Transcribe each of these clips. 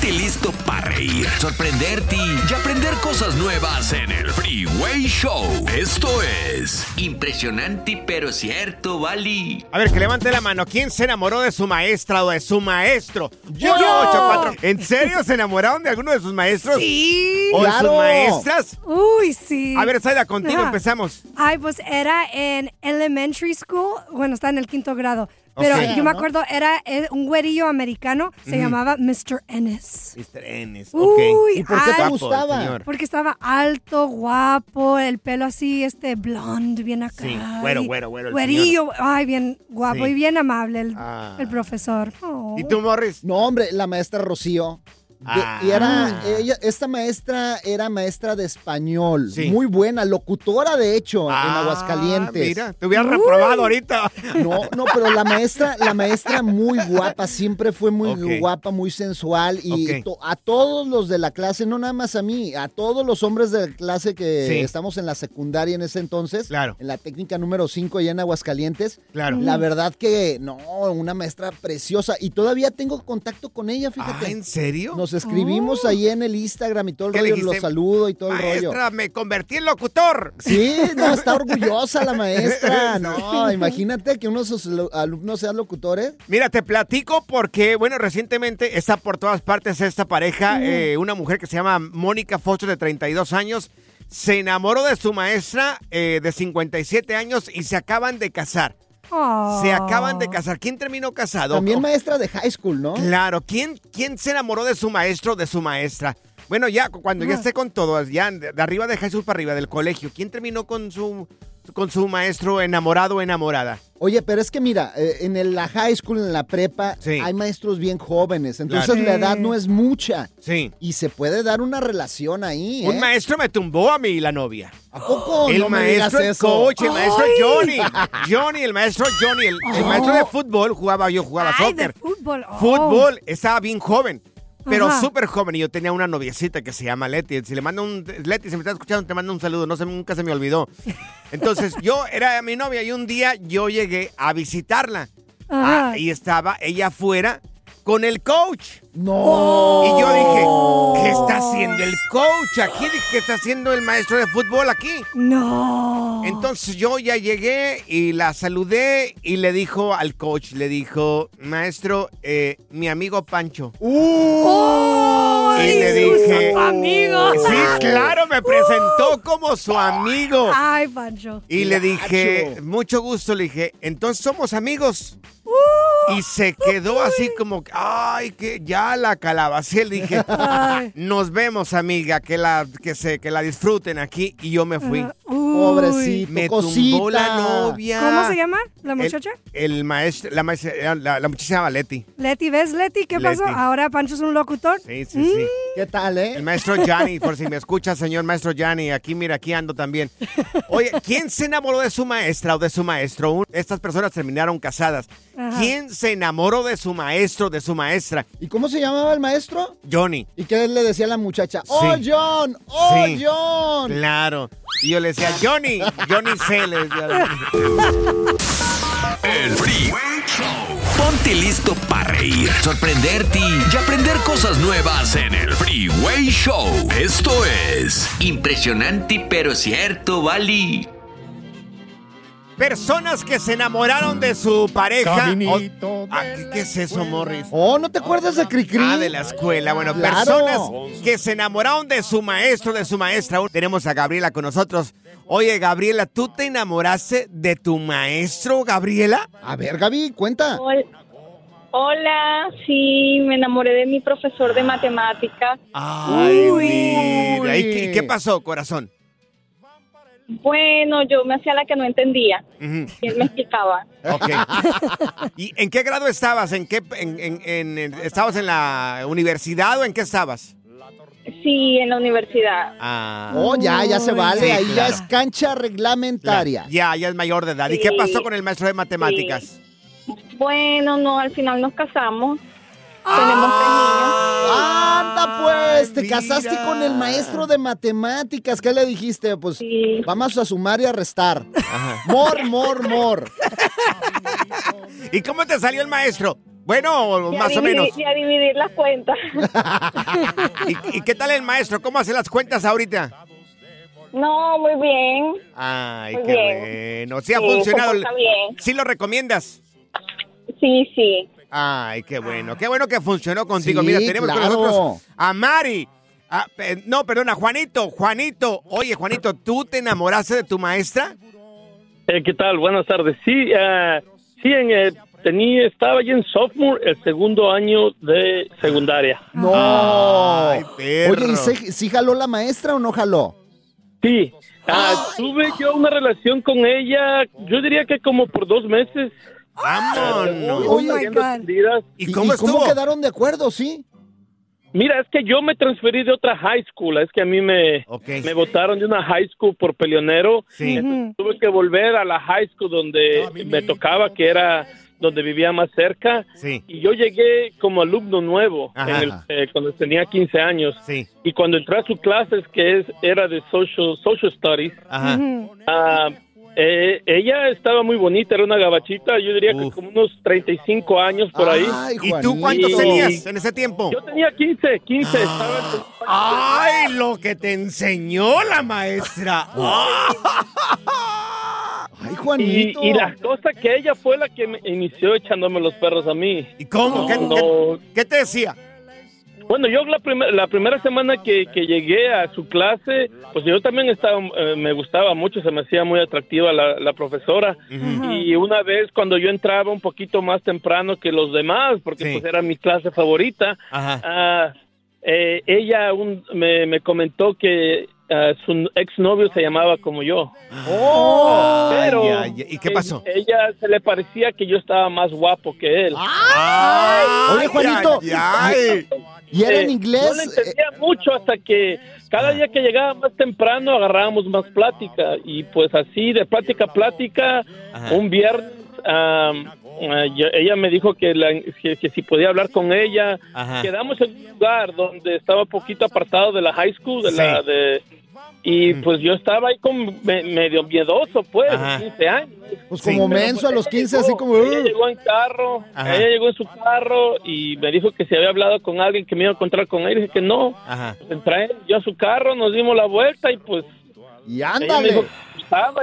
Ponte listo para reír, sorprenderte y aprender cosas nuevas en el Freeway Show. Esto es impresionante pero cierto, Bali. A ver, que levante la mano. ¿Quién se enamoró de su maestra o de su maestro? Yo. Ocho, cuatro. ¿En serio se enamoraron de alguno de sus maestros? Sí. ¿O de sus maestras? Uy, sí. A ver, Saida, contigo Ajá. empezamos. Ay, pues era en elementary school. Bueno, está en el quinto grado. Pero yo me acuerdo, era eh, un güerillo americano. Se llamaba Mr. Ennis. Mr. Ennis. Uy, ok. ¿Y por qué te gustaba? señor. Porque estaba alto, guapo, el pelo así, este blonde, bien acá. Sí, güero, güero, güero el Güerillo, ay, bien guapo Sí. y bien amable el, Ah. el profesor. Oh. ¿Y tú, Morris? No, hombre, la maestra Rocío. De- Ah. Y era, ella, esta maestra era maestra de español, Sí. muy buena, locutora de hecho, en Ah, Aguascalientes. Mira, te hubieras reprobado ahorita. No, no, pero la maestra, la maestra muy guapa, siempre fue muy guapa, muy sensual y to- a todos los de la clase, no nada más a mí, a todos los hombres de la clase que Sí. estamos en la secundaria en ese entonces, Claro. en la técnica número 5 allá en Aguascalientes. Claro. La verdad que no, una maestra preciosa y todavía tengo contacto con ella, Ah, fíjate. ¿en serio? Nos escribimos ahí en el Instagram y todo el ¿Qué le rollo, los saludo y todo el rollo. Maestra, me convertí en locutor. Sí, no, está orgullosa la maestra. No, imagínate que uno de sus alumnos sean locutores. Mira, te platico porque, bueno, recientemente está por todas partes esta pareja, eh, una mujer que se llama Mónica Foster de 32 años, se enamoró de su maestra eh, de 57 años y se acaban de casar. Oh. Se acaban de casar. ¿Quién terminó casado? También Oh, maestra de high school, ¿no? Claro, ¿quién, ¿quién se enamoró de su maestro o de su maestra? Bueno, ya cu- cuando ya esté con todo, ya de, arriba de Jesús para arriba del colegio, ¿quién terminó con su con su maestro enamorado o enamorada? Oye, pero es que mira, eh, en el- la high school, en la prepa, Sí. hay maestros bien jóvenes. Entonces Claro. la edad no es mucha. Sí. Y se puede dar una relación ahí, Un ¿eh? maestro me tumbó a mí y la novia. ¿A poco? el no me digas maestro, eso. coach, el maestro Ay. Johnny. Johnny, el maestro Johnny, el, el maestro de fútbol, jugaba yo, jugaba Ay, de soccer. fútbol. oh. Fútbol, estaba bien joven. Pero súper joven y yo tenía una noviecita que se llama Leti. Si le mando un... Leti, si me estás escuchando, te mando un saludo. No sé, nunca se me olvidó. Entonces, yo era mi novia y un día yo llegué a visitarla. Ajá. Ah, y estaba ella afuera con el coach. No. Y yo dije, ¿qué está haciendo el coach aquí? ¿Qué está haciendo el maestro de fútbol aquí? No. Entonces yo ya llegué y la saludé y le dijo al coach, le dijo, maestro, eh, mi amigo Pancho. ¡Oh! Y le dije, amigo. Sí, claro, me presentó como su amigo. Ay, Pancho. Y le dije, mucho gusto, le dije, entonces somos amigos. Y se quedó así como, que, ay, que ya la calabacé. Le dije, nos vemos, amiga, que la, que se, que la disfruten aquí. Y yo me fui. Pobrecito, Me cosita. tumbó la novia. ¿Cómo se llama la muchacha? El, maestro, la, maestra- la, la muchacha se llama Leti. Leti, ¿ves, Leti? ¿Qué pasó? Ahora Pancho es un locutor. Sí, sí, sí. ¿Qué tal, eh? El maestro Gianni, por si me escucha, señor maestro Gianni, aquí mira, aquí ando también. Oye, ¿quién se enamoró de su maestra o de su maestro? Estas personas terminaron casadas. Ajá. ¿Quién se enamoró de su maestro, de su maestra? ¿Y cómo se llamaba el maestro? Johnny. ¿Y qué le decía a la muchacha? ¡Oh, Sí. John! ¡Oh, Sí. John! Claro. Y yo le decía, Johnny, Johnny C. El Freeway Show. Ponte listo para reír, sorprenderte y aprender cosas nuevas en el Freeway Show. Esto es impresionante pero cierto, Bali. Personas que se enamoraron de su pareja. O- Ah, ¿qué, qué es eso, Morris? Oh, ¿no te acuerdas de Cricri? Ah, de la escuela. Bueno, Claro. personas que se enamoraron de su maestro, de su maestra. Tenemos a Gabriela con nosotros. Oye, Gabriela, ¿tú te enamoraste de tu maestro, Gabriela? A ver, Gaby, cuenta. Hol- Hola, sí, me enamoré de mi profesor de matemáticas. Ay, Uy. mira. ¿Y qué, qué pasó, corazón? Bueno, yo me hacía la que no entendía y él me explicaba. ¿Y en qué grado estabas? ¿En qué, en- en- en- en- ¿Estabas en la universidad o en qué estabas? Sí, en la universidad. Ah, Oh, ya, ya se vale. Sí, Ahí ya es cancha reglamentaria. ya, ya es mayor de edad. ¿Y qué pasó con el maestro de matemáticas? Bueno, no, al final nos casamos. Tenemos tres niños. Anda, pues, te mira. casaste con el maestro de matemáticas. ¿Qué le dijiste? Pues Sí. vamos a sumar y a restar. Ajá. Mor, mor, mor. ¿Y cómo te salió el maestro? Bueno, Y a más o dividir- menos. Y a dividir las cuentas. ¿Y, y qué tal el maestro? ¿Cómo hace las cuentas ahorita? No, muy bien. Ay, Muy qué bien. bueno. Sí ha Sí, funcionado. porta bien. ¿Sí lo recomiendas? Sí, sí. Ay, qué bueno. Qué bueno que funcionó contigo. Sí, Mira, tenemos claro. con nosotros a Mari. Ah, eh, no, perdona, Juanito. Juanito. Oye, Juanito, ¿tú te enamoraste de tu maestra? Eh, ¿Qué tal? Buenas tardes. Sí, ah, sí en, eh, tenía, estaba yo en sophomore, el segundo año de secundaria. No. Ay, perro. Oye, ¿y sí, sí jaló la maestra o no jaló? Sí, ah, tuve yo una relación con ella, yo diría que como por dos meses. Vámonos. Oh, my God. ¿Y cómo estuvo? quedaron de acuerdo, sí? Mira, es que yo me transferí de otra high school, es que a mí me, Ok. me votaron de una high school por peleonero. Sí. Ujú. Tuve que volver a la high school donde me tocaba, que era donde vivía más cerca. Sí. Y yo llegué como alumno nuevo Ajá. en el- eh, cuando tenía 15 años. Sí. Y cuando entré a su clases, que es, era de social, social studies, Ajá. Ujú. Ah, eh, ella estaba muy bonita, era una gabachita, yo diría Uf. que como unos 35 años por ahí. Ay, ¿Y tú cuántos Y- tenías en ese tiempo? Yo tenía 15, 15, estaba en- ¡Ay, lo que te enseñó la maestra! Ay, y, Juanito. y la cosa que ella fue la que me inició echándome los perros a mí. ¿Y cómo? ¿Qué, No. qué- qué te decía? Bueno, yo la, primer- la primera semana que, que llegué a su clase, pues yo también estaba, eh, me gustaba mucho, se me hacía muy atractiva la, la profesora. Y una vez cuando yo entraba un poquito más temprano que los demás, porque Sí. pues era mi clase favorita, Ajá. ah, eh, ella un- me, me comentó que ah, su exnovio se llamaba como yo. Oh. Pero Ay, ay, ¿Y qué pasó? eh, Ella se le parecía que yo estaba más guapo que él. Ay, Oye, Juanito. ay, ay. ¿Y era en Eh, inglés? No le entendía mucho hasta que cada día que llegaba más temprano agarrábamos más plática y pues así de plática a plática Ajá. un viernes ah, yo- ella me dijo que, la- que, que si podía hablar con ella Ajá. quedamos en un lugar donde estaba poquito apartado de la high school de la Sí. de y pues yo estaba ahí con me- medio miedoso pues Ajá. 15 años Pues Sí. como pero, menso pues, a los ella 15, llegó, así como... Ella llegó en carro, Ajá. ella llegó en su carro y me dijo que si había hablado con alguien que me iba a encontrar con él. Dije que no. Ajá. Pues entré yo a su carro, nos dimos la vuelta y pues Y ella me ándale. dijo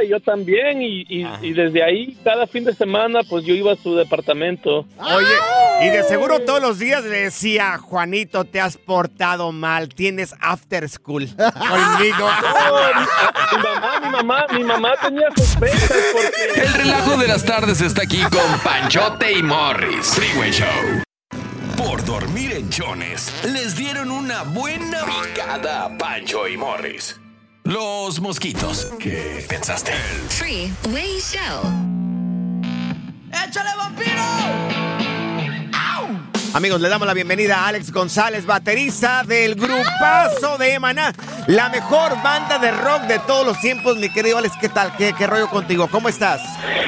y yo también. Y, y- desde ahí, cada fin de semana, pues yo iba a su departamento. Oye, y de seguro todos los días le decía, Juanito, te has portado mal, tienes after school conmigo. mi mamá, mi mamá, mi mamá tenía sospechas porque... El relajo de las tardes está aquí con Panchote y Morris. Freeway Show. Por dormir en chones, les dieron una buena picada a Pancho y Morris. Los mosquitos. ¿Qué pensaste? Freeway Show. Amigos, le damos la bienvenida a Alex González, baterista del grupazo de Maná, la mejor banda de rock de todos los tiempos. Mi querido Alex, ¿qué tal? ¿Qué, qué rollo contigo? ¿Cómo estás?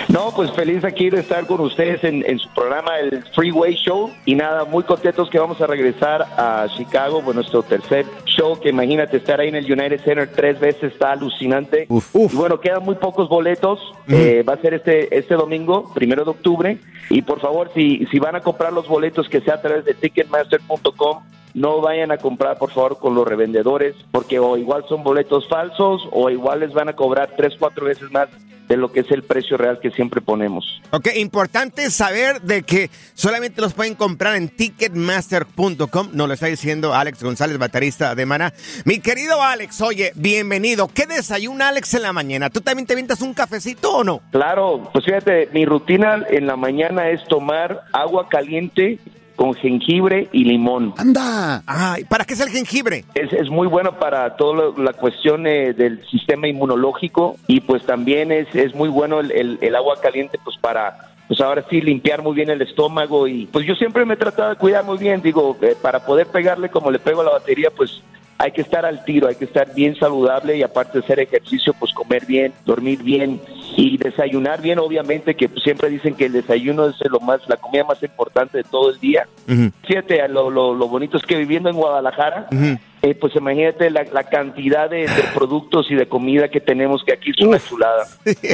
No, pues feliz aquí de estar con ustedes en, en su programa, el Freeway Show. Y nada, muy contentos que vamos a regresar a Chicago, con nuestro tercer show, que imagínate estar ahí en el United Center tres veces, está alucinante. Y bueno, quedan muy pocos boletos. Eh, va a ser este, este domingo, primero de octubre. Y por favor, si, si van a comprar los boletos, que sea a través de ticketmaster.com no vayan a comprar por favor con los revendedores, porque o igual son boletos falsos o igual les van a cobrar tres, cuatro veces más de lo que es el precio real que siempre ponemos. Ok, importante saber de que solamente los pueden comprar en ticketmaster.com. Nos lo está diciendo Alex González, baterista de Mana. Mi querido Alex, oye, bienvenido. ¿Qué desayuna Alex en la mañana? ¿Tú también te vientas un cafecito o no? Claro, pues fíjate, mi rutina en la mañana es tomar agua caliente con jengibre y limón. ¡Anda! Ay, ¿Para qué es el jengibre? Es, es muy bueno para toda la cuestión eh, del sistema inmunológico y pues también es, es muy bueno el, el- el agua caliente pues para pues ahora sí limpiar muy bien el estómago y pues yo siempre me he tratado de cuidar muy bien, digo, eh, para poder pegarle como le pego a la batería pues hay que estar al tiro, hay que estar bien saludable y aparte de hacer ejercicio pues comer bien, dormir bien y desayunar bien obviamente que siempre dicen que el desayuno es lo más la comida más importante de todo el día. Fíjate, lo, lo, lo bonito es que viviendo en Guadalajara, eh, pues imagínate la, la cantidad de, de productos y de comida que tenemos, que aquí es una chulada.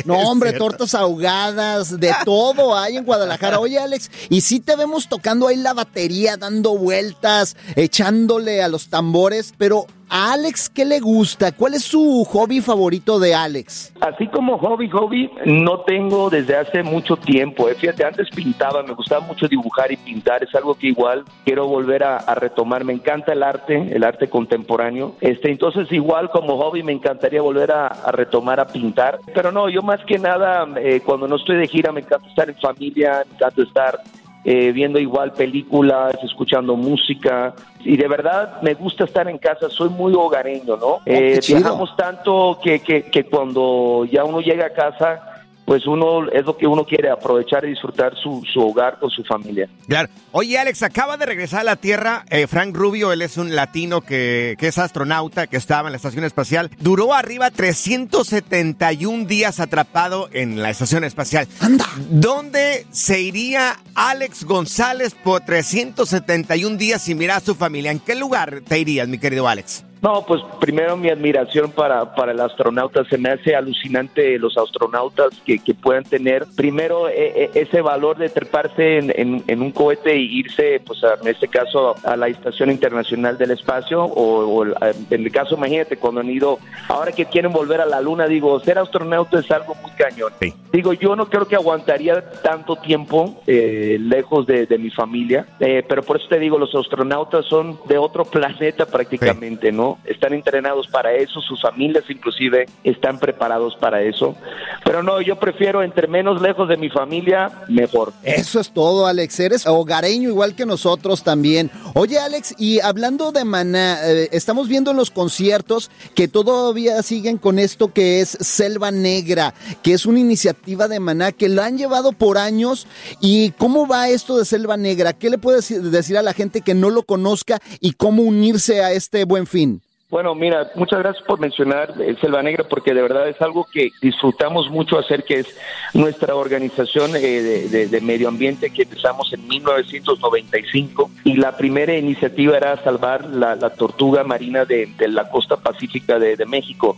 No, hombre, tortas ahogadas, de todo hay en Guadalajara. Oye, Alex, y sí te vemos tocando ahí la batería, dando vueltas, echándole a los tambores, pero ¿a Alex qué le gusta? ¿Cuál es su hobby favorito de Alex? Así como hobby, hobby, no tengo desde hace mucho tiempo. eh. Fíjate, antes pintaba, me gustaba mucho dibujar y pintar, es algo que igual quiero volver a, retomar. Me encanta el arte, el arte contemporáneo. Este, entonces igual como hobby me encantaría volver a, a retomar a pintar. Pero no, yo más que nada, eh, cuando no estoy de gira, me encanta estar en familia, me encanta estar eh, viendo igual películas, escuchando música. Y de verdad me gusta estar en casa, soy muy hogareño, ¿no? Eh, qué chido. viajamos tanto que, que, que cuando ya uno llega a casa, pues uno es lo que uno quiere, aprovechar y disfrutar su, su hogar con su familia. Claro. Oye, Alex, acaba de regresar a la Tierra. eh, Frank Rubio, él es un latino que, que es astronauta, que estaba en la estación espacial. Duró arriba 371 días atrapado en la estación espacial. ¡Anda! ¿Dónde se iría Alex González por 371 días sin mirar a su familia? ¿En qué lugar te irías, mi querido Alex? No, pues primero mi admiración para, para el astronauta. Se me hace alucinante los astronautas que, que puedan tener primero eh, eh, ese valor de treparse en, en- en un cohete e irse, pues a- en este caso, a la Estación Internacional del Espacio. O, o el- en el caso, imagínate, cuando han ido, ahora que quieren volver a la Luna, digo, ser astronauta es algo muy cañón. Digo, yo no creo que aguantaría tanto tiempo eh, lejos de, de mi familia, eh, pero por eso te digo, los astronautas son de otro planeta prácticamente, ¿no? Están entrenados para eso, sus familias inclusive están preparados para eso. Pero no, yo prefiero entre menos lejos de mi familia, mejor. Eso es todo, Alex. Eres hogareño igual que nosotros también. Oye, Alex, y hablando de Maná, eh, estamos viendo en los conciertos que todavía siguen con esto que es Selva Negra, que es una iniciativa de Maná que la han llevado por años. ¿Y cómo va esto de Selva Negra? ¿Qué le puedes decir a la gente que no lo conozca y cómo unirse a este buen fin? Bueno, mira, muchas gracias por mencionar eh, Selva Negra porque de verdad es algo que disfrutamos mucho hacer, que es nuestra organización eh, de, de- de medio ambiente que empezamos en 1995 y la primera iniciativa era salvar la, la tortuga marina de, de la costa pacífica de, de México.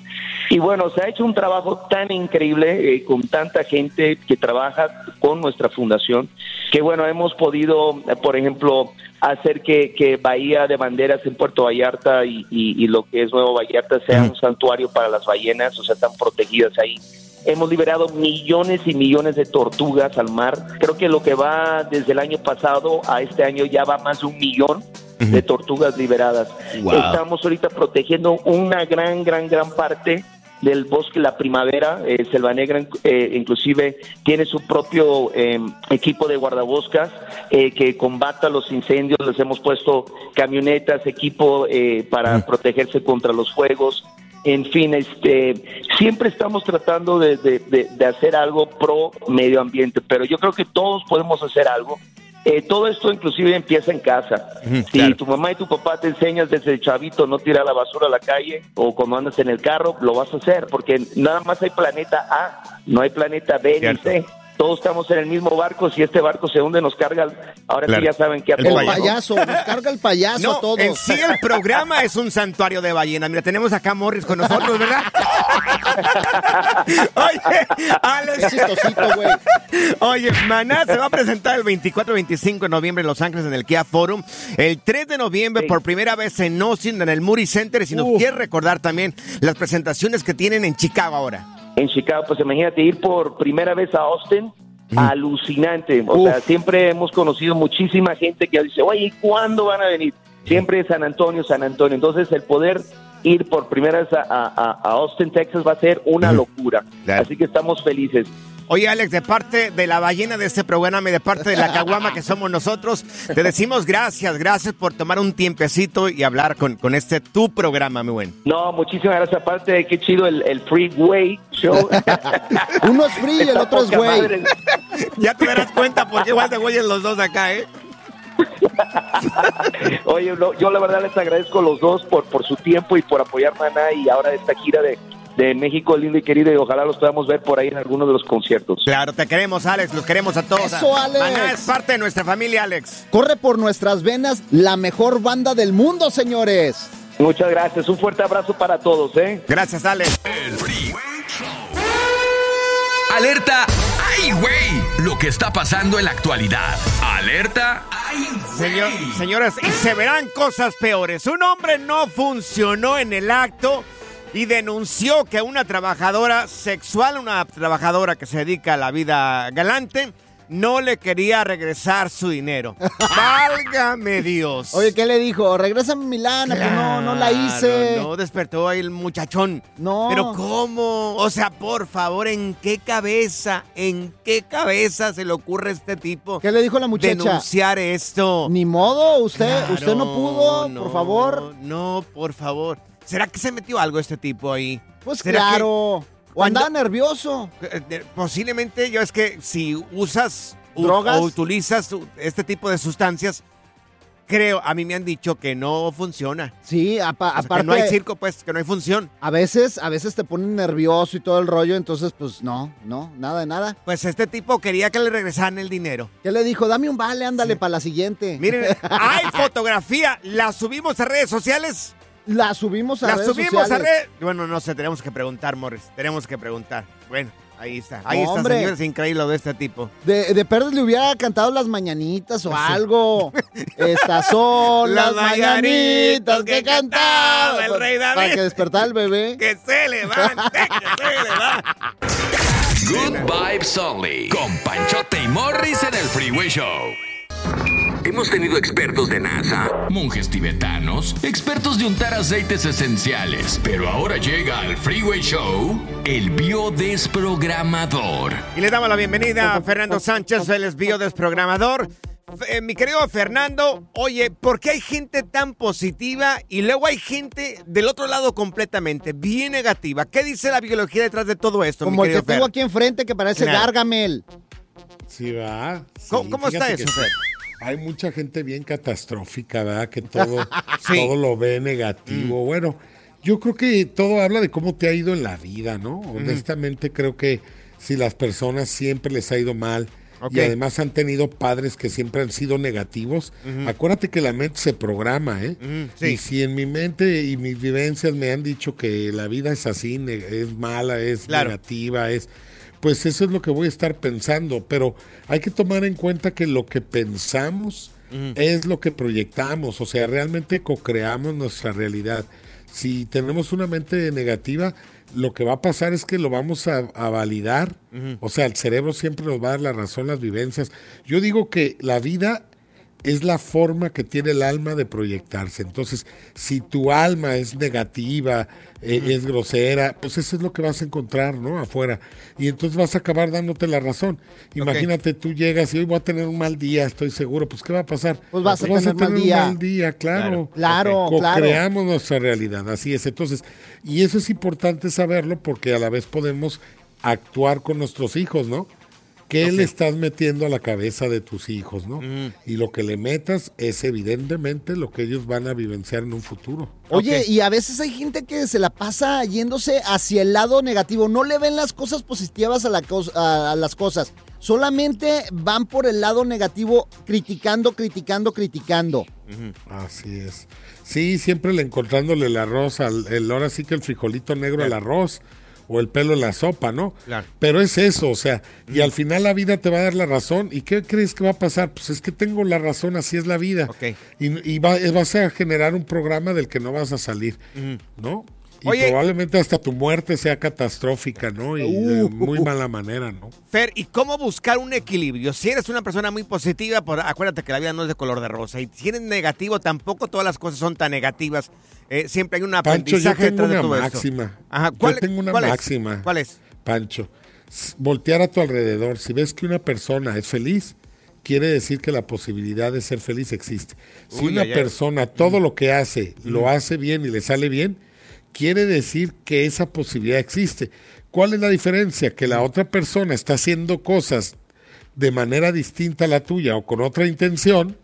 Y bueno, se ha hecho un trabajo tan increíble eh, con tanta gente que trabaja con nuestra fundación que bueno, hemos podido, eh, por ejemplo, hacer que, que Bahía de Banderas en Puerto Vallarta y, y- y lo que es Nuevo Vallarta sea un santuario para las ballenas, o sea, están protegidas ahí. Hemos liberado millones y millones de tortugas al mar. Creo que lo que va desde el año pasado a este año ya va más de un millón de tortugas liberadas. Wow. Estamos ahorita protegiendo una gran, gran, gran parte del bosque La Primavera. Eh, Selva Negra eh, inclusive tiene su propio eh, equipo de guardaboscas eh, que combata los incendios. Les hemos puesto camionetas, equipo eh, para protegerse contra los fuegos. En fin, este, siempre estamos tratando de, de- de- de hacer algo pro medio ambiente, pero yo creo que todos podemos hacer algo. Eh, todo esto inclusive empieza en casa. si tu mamá y tu papá te enseñas desde chavito no tirar la basura a la calle o cuando andas en el carro, lo vas a hacer, porque nada más hay planeta A, no hay planeta B ni C. Todos estamos en el mismo barco, si este barco se hunde nos carga, ahora Claro. sí ya saben qué El payaso. Payaso, nos carga el payaso No, a todos. en sí el programa es un santuario de ballenas. Mira, tenemos acá a Morris con nosotros, ¿verdad? Oye, Alex. Oye, Maná se va a presentar el 24 y 25 de noviembre en Los Ángeles en el Kia Forum. El 3 de noviembre por primera vez en Austin en el Moody Center. Y si nos quieres recordar también las presentaciones que tienen en Chicago ahora. En Chicago, pues imagínate ir por primera vez a Austin. Alucinante. O sea, siempre hemos conocido muchísima gente que dice, oye, ¿cuándo van a venir? Siempre San Antonio, San Antonio. Entonces, el poder ir por primera vez a, a- a Austin, Texas, va a ser una locura. Claro. Así que estamos felices. Oye, Alex, de parte de la ballena de este programa y de parte de la caguama que somos nosotros, te decimos gracias, gracias por tomar un tiempecito y hablar con, con este tu programa, mi buen. No, muchísimas gracias. Aparte, qué chido el, el Freeway Show. Uno es free y el otro es güey. Ya te darás cuenta porque igual de güeyes los dos acá, ¿eh? Oye, no, yo la verdad les agradezco a los dos por, por su tiempo y por apoyar Maná y ahora esta gira de, de México lindo y querido y ojalá los podamos ver por ahí en alguno de los conciertos. Claro, te queremos, Alex, los queremos a todos. Eso, Alex. Maná es parte de nuestra familia, Alex. Corre por nuestras venas la mejor banda del mundo, señores. Muchas gracias, un fuerte abrazo para todos, ¿eh? Gracias, Alex. Alerta. ¡Ay, güey! Lo que está pasando en la actualidad. Alerta. ¡Ay, Señor, señoras, y se verán cosas peores. Un hombre no funcionó en el acto y denunció que una trabajadora sexual, una trabajadora que se dedica a la vida galante, no le quería regresar su dinero. Válgame Dios. Oye, ¿qué le dijo? Regrésame mi lana, pues no, no la hice. Claro, No, despertó ahí el muchachón. No. Pero ¿cómo? O sea, por favor, ¿en qué cabeza, en qué cabeza se le ocurre a este tipo ¿Qué le dijo la muchacha? denunciar esto? Ni modo, usted, Claro, usted no pudo, no, por favor. No, por favor. ¿Será que se metió algo este tipo ahí? Pues ¿Será claro. O andaba nervioso. que, eh, posiblemente, yo es que si usas ¿Drogas? o utilizas este tipo de sustancias, creo, a mí me han dicho que no funciona. Sí, apa- O sea, aparte. que no hay circo, pues, que no hay función. A veces, a veces te ponen nervioso y todo el rollo, entonces, pues no, no, nada de nada. Pues este tipo quería que le regresaran el dinero. ¿Qué le dijo? Dame un vale, ándale para la siguiente. Miren, hay fotografía, la subimos a redes sociales. La subimos a La redes subimos a redes. Bueno, no sé, tenemos que preguntar, Morris. Tenemos que preguntar. Bueno, ahí está. Ahí está, Hombre. señores, increíble lo de este tipo. De, de le hubiera cantado las mañanitas o algo. Estas son Las las, mañanitas que cantaba el rey David. Para que despertara el bebé. Que se levante, que se levante. Good vibes only. Con Panchote y Morris en el Freeway Show. Hemos tenido expertos de NASA, monjes tibetanos, expertos de untar aceites esenciales, pero ahora llega al Freeway Show el biodesprogramador. Y le damos la bienvenida a Fernando Sánchez, él es biodesprogramador. Eh, mi querido Fernando, oye, ¿por qué hay gente tan positiva y luego hay gente del otro lado completamente, bien negativa? ¿Qué dice la biología detrás de todo esto, Como mi el que tengo aquí enfrente que parece. Gargamel. Sí, va. Sí, ¿Cómo- cómo está eso, Fer? Hay mucha gente bien catastrófica, ¿verdad? Que todo, Sí. todo lo ve negativo. Bueno, yo creo que todo habla de cómo te ha ido en la vida, ¿no? Honestamente creo que si las personas siempre les ha ido mal y además han tenido padres que siempre han sido negativos, acuérdate que la mente se programa, ¿eh? Sí. Y si en mi mente y mis vivencias me han dicho que la vida es así, es mala, es Claro. negativa, es pues eso es lo que voy a estar pensando, pero hay que tomar en cuenta que lo que pensamos es lo que proyectamos, o sea, realmente co-creamos nuestra realidad. Si tenemos una mente negativa, lo que va a pasar es que lo vamos a, a validar, o sea, el cerebro siempre nos va a dar la razón, las vivencias. Yo digo que la vida es la forma que tiene el alma de proyectarse. Entonces, si tu alma es negativa, eh, es grosera, pues eso es lo que vas a encontrar, ¿no? Afuera. Y entonces vas a acabar dándote la razón. Imagínate, tú llegas y hoy voy a tener un mal día, estoy seguro. Pues, ¿qué va a pasar? Pues vas a tener mal día. un mal día, claro. Claro, claro. Co-creamos nuestra realidad, así es. Entonces, y eso es importante saberlo porque a la vez podemos actuar con nuestros hijos, ¿no? ¿Qué le estás metiendo a la cabeza de tus hijos, no? Y lo que le metas es evidentemente lo que ellos van a vivenciar en un futuro. Oye, y a veces hay gente que se la pasa yéndose hacia el lado negativo. No le ven las cosas positivas a, la a- a las cosas. Solamente van por el lado negativo, criticando, criticando, criticando. Así es. Sí, siempre le encontrándole el arroz, al, el, ahora sí que el frijolito negro al arroz. O el pelo en la sopa, ¿no? Claro. Pero es eso, o sea, y al final la vida te va a dar la razón. ¿Y qué crees que va a pasar? Pues es que tengo la razón, así es la vida. Ok. Y, y va- vas a generar un programa del que no vas a salir, ¿no? Y Oye. probablemente hasta tu muerte sea catastrófica, ¿no? Y de muy mala manera, ¿no? Fer, ¿y cómo buscar un equilibrio? Si eres una persona muy positiva, por, acuérdate que la vida no es de color de rosa. Y si eres negativo, tampoco todas las cosas son tan negativas. Eh, siempre hay un Pancho, yo aprendizaje tengo detrás de una todo máxima. Ajá, Yo ¿cuál- tengo una cuál es? máxima. ¿Cuál es? Pancho, voltear a tu alrededor. Si ves que una persona es feliz, quiere decir que la posibilidad de ser feliz existe. Si Uy, una persona todo lo que hace lo hace bien y le sale bien, quiere decir que esa posibilidad existe. ¿Cuál es la diferencia? Que la otra persona está haciendo cosas de manera distinta a la tuya o con otra intención,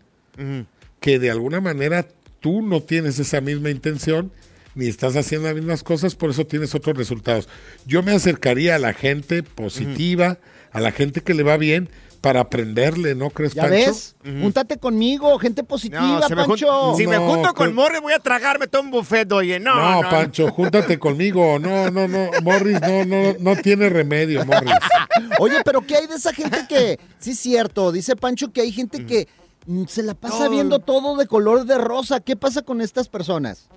que de alguna manera tú no tienes esa misma intención ni estás haciendo las mismas cosas, por eso tienes otros resultados. Yo me acercaría a la gente positiva, a la gente que le va bien, para aprenderle, ¿no crees, ¿Ya Pancho? ves? Júntate conmigo, gente positiva, si me, jun- Pancho. si me No, junto con Morris, voy a tragarme todo un buffet, oye. No, No, no, Pancho, júntate conmigo. No, no, no, Morris no, no, no tiene remedio, Morris. Oye, pero ¿qué hay de esa gente que, sí es cierto, dice Pancho que hay gente que mm, se la pasa No. viendo todo de color de rosa? ¿Qué pasa con estas personas?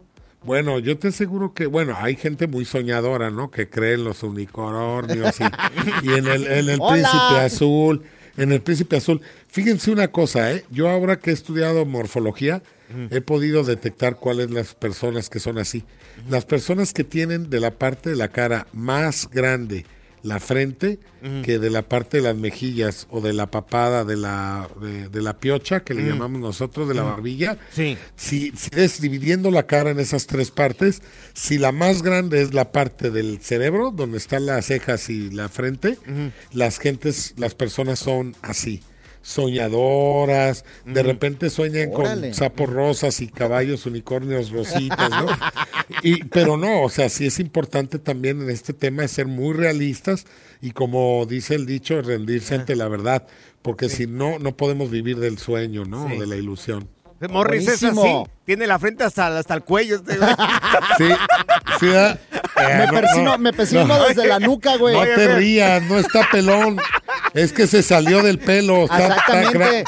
Bueno, yo te aseguro que, bueno, hay gente muy soñadora, ¿no? Que cree en los unicornios y, y en el, en el príncipe azul, en el príncipe azul. Fíjense una cosa, ¿eh? Yo ahora que he estudiado morfología, he podido detectar cuáles las personas que son así. Las personas que tienen de la parte de la cara más grande la frente que de la parte de las mejillas o de la papada de la, de, de la piocha, que le llamamos nosotros, de la barbilla. Sí. Si, si es dividiendo la cara en esas tres partes, si la más grande es la parte del cerebro, donde están las cejas y la frente, las gentes, las personas son así, soñadoras, de repente sueñan Órale. con sapos rosas y caballos unicornios rositas, ¿no? Y, pero no, o sea, sí es importante también en este tema es ser muy realistas y como dice el dicho, rendirse ante la verdad, porque si no, no podemos vivir del sueño, ¿no? Sí. De la ilusión. Morris es así. Tiene la frente hasta, hasta el cuello. este. Sí, sí. Eh, Me no, persino, no, me persino no. desde la nuca, güey. No te rías, no está pelón. Es que se salió del pelo. Exactamente.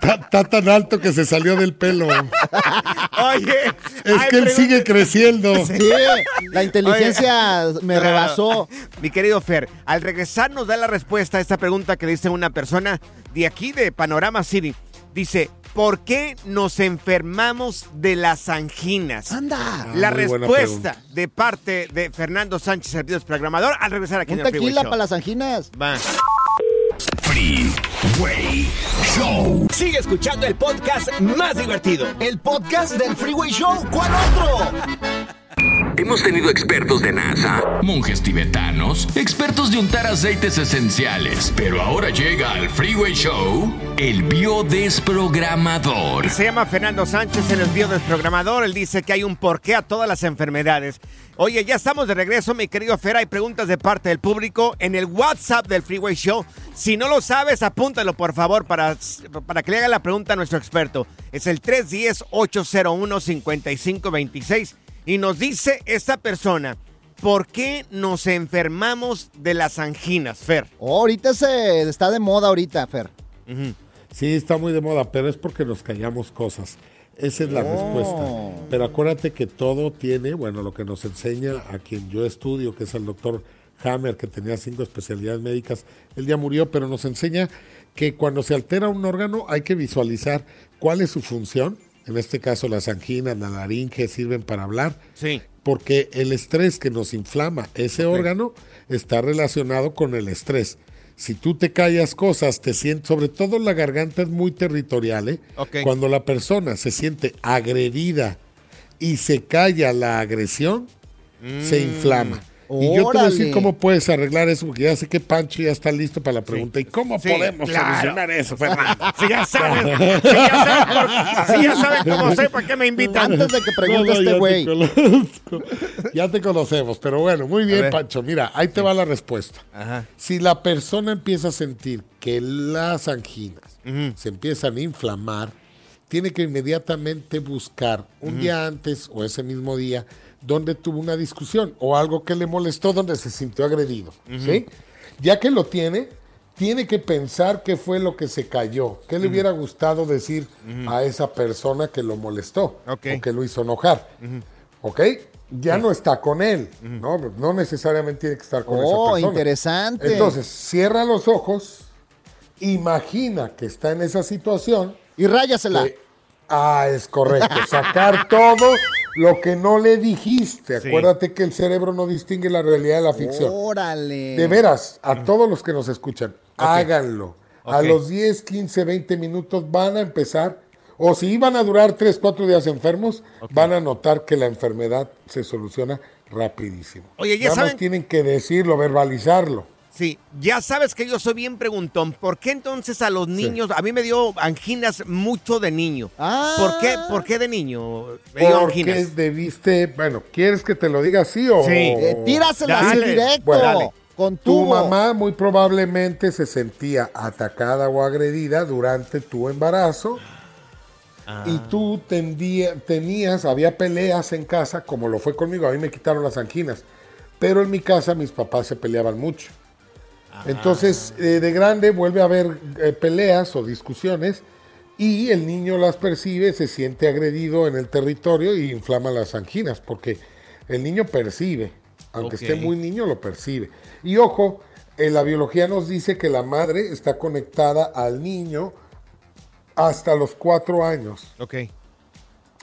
está- está tan alto que se salió del pelo. Oye. Es ay, que él sigue creciendo. Sí, la inteligencia me rebasó. Mi querido Fer, al regresar nos da la respuesta a esta pregunta que dice una persona de aquí de Panorama City. Dice, ¿por qué nos enfermamos de las anginas? Anda. La Ah, muy buena respuesta de parte de Fernando Sánchez, el video programador, al regresar aquí Un en el tequila para las anginas. Va. Freeway Show. Sigue escuchando el podcast más divertido. El podcast del Freeway Show. ¿Cuál otro? Hemos tenido expertos de NASA, monjes tibetanos, expertos de untar aceites esenciales, pero ahora llega al Freeway Show el biodesprogramador. Se llama Fernando Sánchez, es biodesprogramador. Él dice que hay un porqué a todas las enfermedades. Oye, ya estamos de regreso, mi querido Fer. Hay preguntas de parte del público en el WhatsApp del Freeway Show. Si no lo sabes, apúntalo por favor para, para que le haga la pregunta a nuestro experto. Es el 310-801-5526. Y nos dice esta persona, ¿por qué nos enfermamos de las anginas, Fer? Oh, ahorita se está de moda ahorita, Fer. Sí, está muy de moda, pero es porque nos callamos cosas. Esa es la Oh. respuesta. Pero acuérdate que todo tiene, bueno, lo que nos enseña a quien yo estudio, que es el doctor Hammer, que tenía cinco especialidades médicas, él ya murió, pero nos enseña que cuando se altera un órgano hay que visualizar cuál es su función. En este caso, las anginas, la laringe sirven para hablar. Sí. Porque el estrés que nos inflama ese órgano está relacionado con el estrés. Si tú te callas cosas, te sientes, sobre todo la garganta es muy territorial, ¿eh? Ok. Cuando la persona se siente agredida y se calla la agresión, se inflama. Y yo te voy a decir cómo puedes arreglar eso, porque ya sé que Pancho ya está listo para la pregunta. ¿Y cómo Sí, podemos claro. solucionar eso, Fernando? Si ya saben, si ya saben, si ya saben cómo soy, ¿para qué me invitan? Antes de que pregunte No, no, este güey. Ya te conocemos, pero bueno, muy bien. Pancho. Mira, ahí te va la respuesta. Ajá. Si la persona empieza a sentir que las anginas se empiezan a inflamar, tiene que inmediatamente buscar un día antes o ese mismo día donde tuvo una discusión o algo que le molestó donde se sintió agredido. ¿sí? Ya que lo tiene, tiene que pensar qué fue lo que se cayó, qué le hubiera gustado decir a esa persona que lo molestó o que lo hizo enojar. ¿Ok? Ya no está con él, ¿no? No necesariamente tiene que estar con esa Oh, persona. interesante. Entonces, cierra los ojos, imagina que está en esa situación. Y ráyasela. que- ah, es correcto. Sacar todo lo que no le dijiste. Sí. Acuérdate que el cerebro no distingue la realidad de la ficción. Órale. De veras, a todos los que nos escuchan, háganlo. A los 10, 15, 20 minutos van a empezar, o si iban a durar 3, 4 días enfermos, van a notar que la enfermedad se soluciona rapidísimo. Oye, ya Nada más saben- tienen que decirlo, verbalizarlo. Sí, ya sabes que yo soy bien preguntón. ¿Por qué entonces a los niños, a mí me dio anginas mucho de niño? ¿Por qué, por qué de niño me dio Porque anginas? debiste, bueno, ¿quieres que te lo diga así o...? Sí. Eh, tírasela así directo, Bueno, dale. con Tu mamá muy probablemente se sentía atacada o agredida durante tu embarazo y tú tendía- tenías, había peleas en casa, como lo fue conmigo, a mí me quitaron las anginas, pero en mi casa mis papás se peleaban mucho. Entonces, eh, de grande vuelve a haber eh, peleas o discusiones y el niño las percibe, se siente agredido en el territorio y inflama las anginas, porque el niño percibe, aunque esté muy niño, lo percibe. Y ojo, eh, la biología nos dice que la madre está conectada al niño hasta los cuatro años. Ok.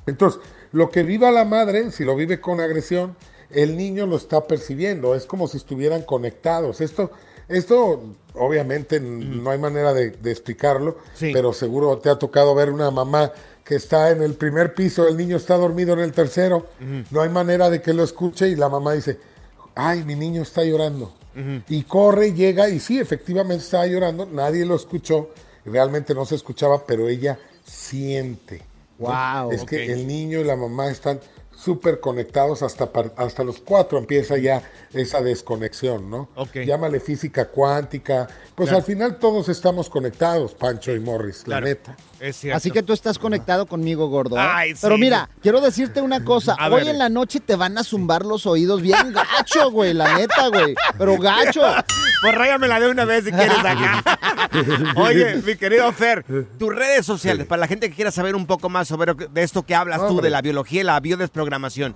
Entonces, lo que viva la madre, si lo vive con agresión, el niño lo está percibiendo. Es como si estuvieran conectados. Esto, esto obviamente no hay manera de, de explicarlo, pero seguro te ha tocado ver una mamá que está en el primer piso, el niño está dormido en el tercero. No hay manera de que lo escuche y la mamá dice, ay, mi niño está llorando. Y corre, llega y sí, efectivamente estaba llorando, nadie lo escuchó, realmente no se escuchaba, pero ella siente. ¿no? Wow. Es que el niño y la mamá están súper conectados hasta, hasta los cuatro empieza ya esa desconexión, ¿no? Ok. Llámale física cuántica. Pues Claro. al final todos estamos conectados, Pancho y Morris, Claro. la neta. Es cierto. Así que tú estás conectado conmigo, gordo. ¿eh? Ay, Pero mira, quiero decirte una cosa. A Hoy ver. en la noche te van a zumbar los oídos bien gacho, güey. La neta, güey. Pero gacho. Pues ráyamela de una vez si quieres acá. Oye, mi querido Fer, tus redes sociales, para la gente que quiera saber un poco más sobre de esto que hablas tú, de la biología y la biodesprogramación.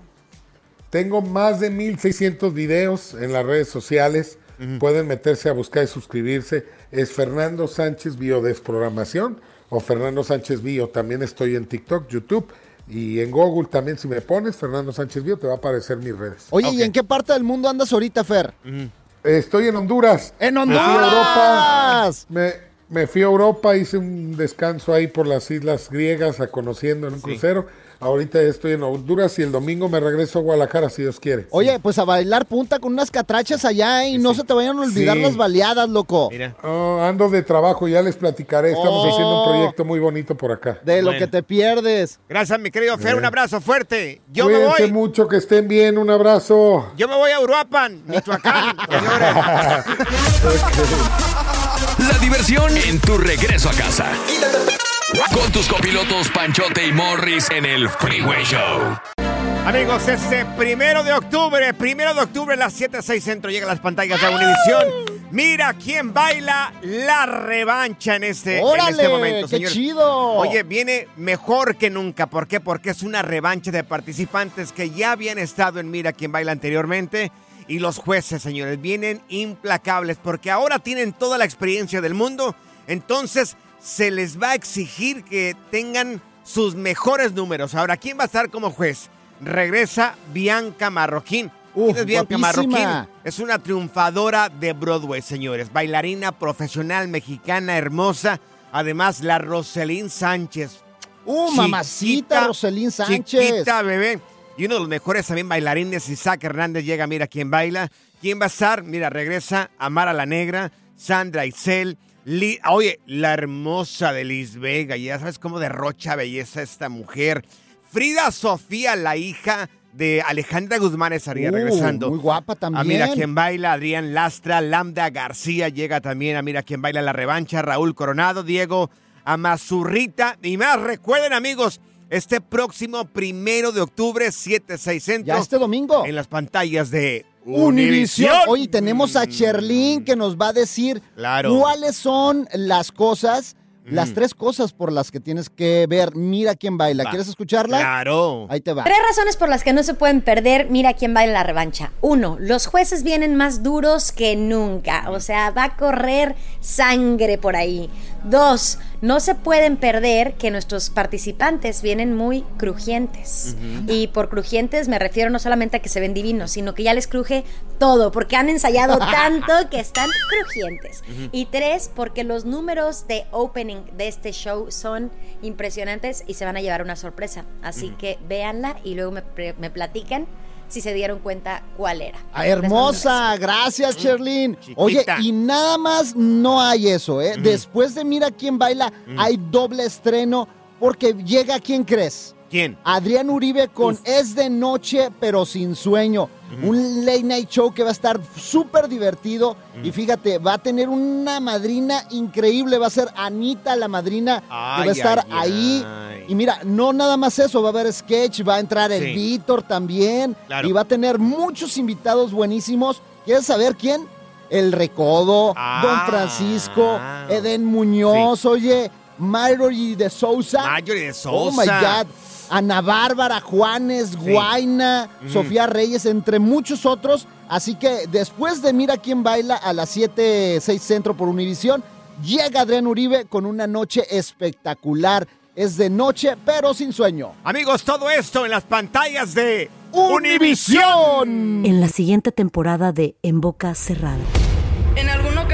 Tengo más de 1600 videos en las redes sociales. Pueden meterse a buscar y suscribirse. Es Fernando Sánchez Biodesprogramación o Fernando Sánchez Bio. También estoy en TikTok, YouTube y en Google también. Si me pones Fernando Sánchez Bio, te va a aparecer mis redes. Oye, ¿y en qué parte del mundo andas ahorita, Fer? Estoy en Honduras. ¡En Me fui a Honduras! Europa. Me, me fui a Europa, hice un descanso ahí por las islas griegas, a conociendo en un crucero. Ahorita estoy en Honduras y el domingo me regreso a Guadalajara, si Dios quiere. Oye, pues a bailar punta con unas catrachas allá ¿eh? y no se te vayan a olvidar Sí. las baleadas, loco. Oh, ando de trabajo, ya les platicaré. Estamos Oh. haciendo un proyecto muy bonito por acá. De lo Bueno. que te pierdes. Gracias, mi querido Fer, un abrazo fuerte. Yo me voy. mucho, que estén bien. Un abrazo. Yo me voy a Uruapan, Michoacán, señores. La diversión en tu regreso a casa. Con tus copilotos Panchote y Morris en el Freeway Show. Amigos, este primero de octubre, primero de octubre a las 7, 6 centro, llega a las pantallas de Univisión. Mira quién baila la revancha en este, en este momento, ¡Qué señores. chido! Oye, viene mejor que nunca. ¿Por qué? Porque es una revancha de participantes que ya habían estado en Mira quién baila anteriormente. Y los jueces, señores, vienen implacables porque ahora tienen toda la experiencia del mundo. Entonces, se les va a exigir que tengan sus mejores números. Ahora, ¿quién va a estar como juez? Regresa Bianca Marroquín. ¿Quién es Bianca. Marroquín? Es una triunfadora de Broadway, señores. Bailarina profesional mexicana hermosa. Además, la Roselín Sánchez. ¡Uh, mamacita Roselín Sánchez! Chiquita, bebé. Y uno de los mejores también bailarines, Isaac Hernández, llega, mira quién baila. ¿Quién va a estar? Mira, regresa Amara la Negra, Sandra Isel, Li- oye, la hermosa de Liz Vega, ya sabes cómo derrocha belleza esta mujer. Frida Sofía, la hija de Alejandra Guzmán, estaría Uh, regresando. muy guapa también. A mira quién baila, Adrián Lastra, Lambda García llega también. A mira quién baila la revancha, Raúl Coronado, Diego Amazurrita y más. Recuerden, amigos, este próximo primero de octubre, 7, 6 centro. Ya este domingo. En las pantallas de Univisión. Hoy tenemos a Cherlin que nos va a decir Claro. cuáles son las cosas, las Mm. tres cosas por las que tienes que ver. Mira quién baila. Va. ¿Quieres escucharla? Claro. Ahí te va. Tres razones por las que no se pueden perder. Mira quién va en la revancha. Uno, los jueces vienen más duros que nunca. O sea, va a correr sangre por ahí. Dos, no se pueden perder que nuestros participantes vienen muy crujientes. Y por crujientes me refiero no solamente a que se ven divinos, sino que ya les cruje todo, porque han ensayado tanto que están crujientes. Y tres, porque los números de opening de este show son impresionantes y se van a llevar una sorpresa. Así que véanla y luego me, me platican si se dieron cuenta cuál era. Ah, hermosa, gracias Cherlin. Oye, y nada más no hay eso, ¿eh? Ujú. Después de Mira quién baila, Ujú. hay doble estreno porque llega, ¿quién crees? ¿Quién? Adrián Uribe con Es de Noche, pero sin sueño. Un late night show que va a estar súper divertido. Y fíjate, va a tener una madrina increíble. Va a ser Anita, la madrina, que va a estar ay, ahí. ay. Y mira, no nada más eso, va a haber sketch, va a entrar el Sí. Víctor también. Claro. Y va a tener muchos invitados buenísimos. ¿Quieres saber quién? El Recodo, Ah. Don Francisco, Eden Muñoz, oye, Marjorie de Sousa. Marjorie de Oh my Sousa. God. Ana Bárbara, Juanes, Guaina, Ujú. Sofía Reyes, entre muchos otros. Así que después de Mira quién baila a las 7, 6 centro por Univisión, llega Adrián Uribe con una noche espectacular. Es de noche, pero sin sueño. Amigos, todo esto en las pantallas de Univisión. En la siguiente temporada de En Boca Cerrada.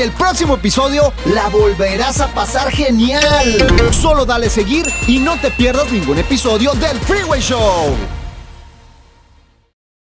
el próximo episodio la volverás a pasar genial. Solo dale seguir y no te pierdas ningún episodio del Freeway Show.